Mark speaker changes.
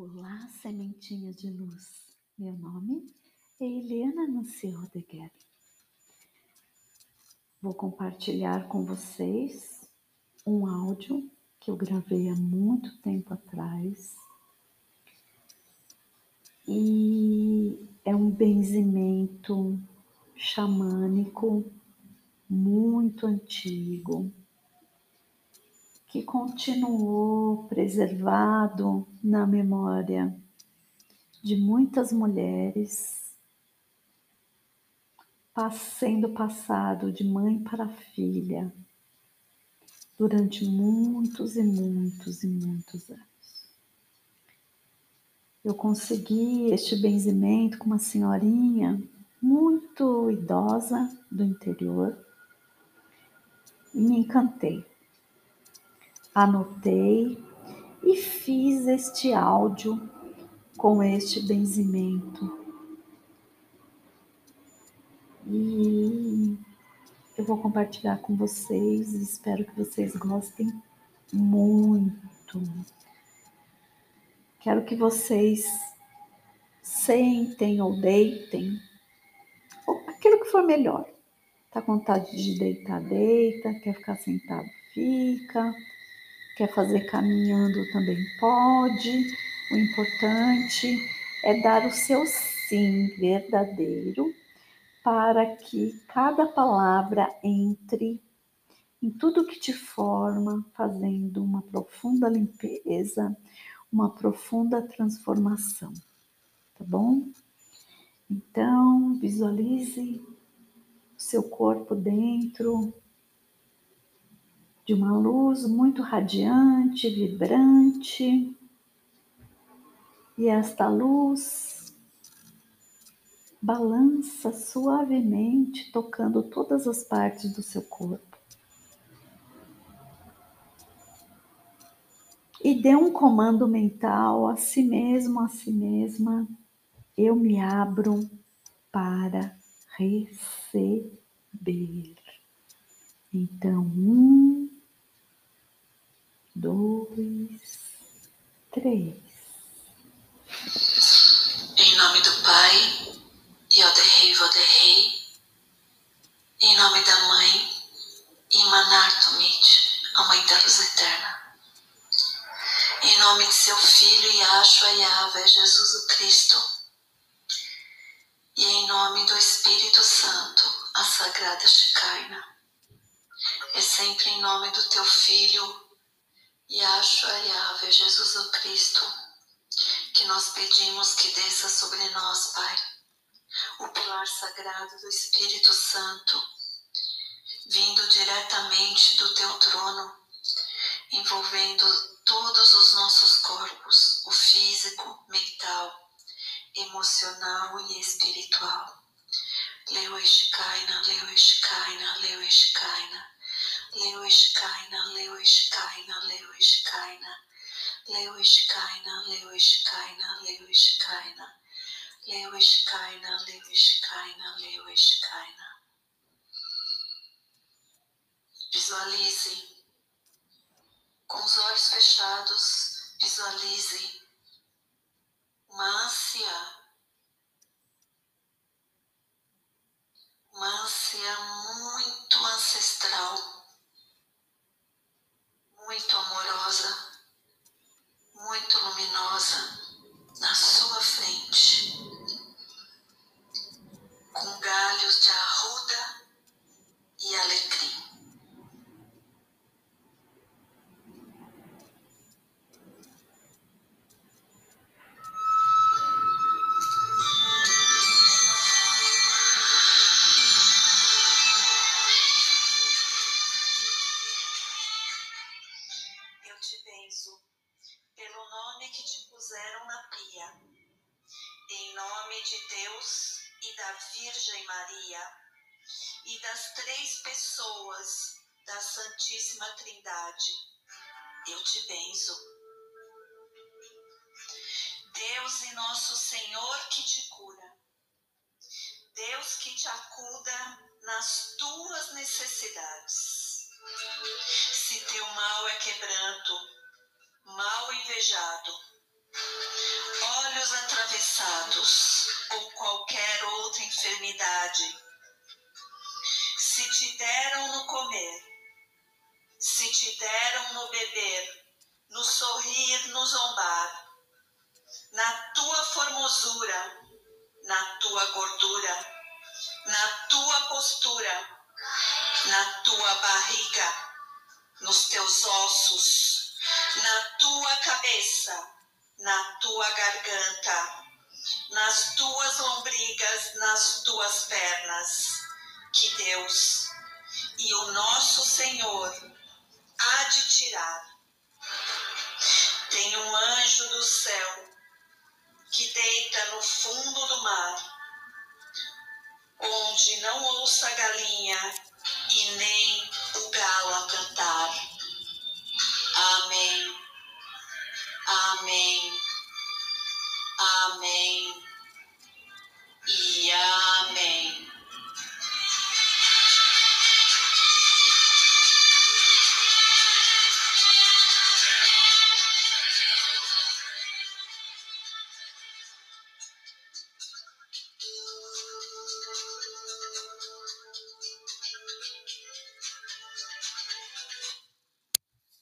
Speaker 1: Olá, sementinha de luz. Meu nome é Helena Nancy Rodeguer. Vou compartilhar com vocês um áudio que eu gravei há muito tempo atrás. E é um benzimento xamânico muito antigo que continuou preservado na memória de muitas mulheres, sendo passado de mãe para filha durante muitos e muitos e muitos anos. Eu consegui este benzimento com uma senhorinha muito idosa do interior e me encantei anotei e fiz este áudio com este benzimento. E eu vou compartilhar com vocês, espero que vocês gostem muito. Quero que vocês sentem ou deitem, ou aquilo que for melhor. Tá com vontade de deitar, deita, quer ficar sentado, fica quer fazer caminhando também pode. O importante é dar o seu sim verdadeiro para que cada palavra entre em tudo que te forma, fazendo uma profunda limpeza, uma profunda transformação, tá bom? Então, visualize o seu corpo dentro de uma luz muito radiante, vibrante. E esta luz balança suavemente, tocando todas as partes do seu corpo. E dê um comando mental a si mesmo, a si mesma. Eu me abro para receber. Então, um, três.
Speaker 2: Em nome do Pai, Yoderrei Voderrei, em nome da Mãe, Imanartumit, a Mãe da Luz Eterna. Em nome de seu Filho, Yahshua Yahvé, Jesus o Cristo. E em nome do Espírito Santo, a Sagrada Shekinah. É sempre em nome do teu Filho, Yahshua Yahvé, Jesus o Cristo, que nós pedimos que desça sobre nós, Pai, o pilar sagrado do Espírito Santo, vindo diretamente do teu trono, envolvendo todos os nossos corpos, o físico, mental, emocional e espiritual. Leu Eshkaina, Leu Eshkaina, Leu Eshkaina. Leuishkaina, Leuishkaina, Leuishkaina, Leuishkaina, Leuishkaina, Leuishkaina, Leuishkaina, Leuishkaina, Leuishkaina. Visualize. Com os olhos fechados, visualize uma ânsia, uma ânsia muito ancestral Virgem Maria e das três pessoas da Santíssima Trindade, eu te benzo. Deus e nosso Senhor que te cura, Deus que te acuda nas tuas necessidades. Se teu mal é quebranto, mal invejado, passados ou qualquer outra enfermidade, se te deram no comer, se te deram no beber, no sorrir, no zombar, na tua formosura, na tua gordura, na tua postura, na tua barriga, nos teus ossos, na tua cabeça, na tua garganta, nas tuas lombrigas, nas tuas pernas, que Deus e o nosso Senhor há de tirar. Tem um anjo do céu que deita no fundo do mar, onde não ouça galinha e nem o galo a cantar. Amém. Amém. Amém.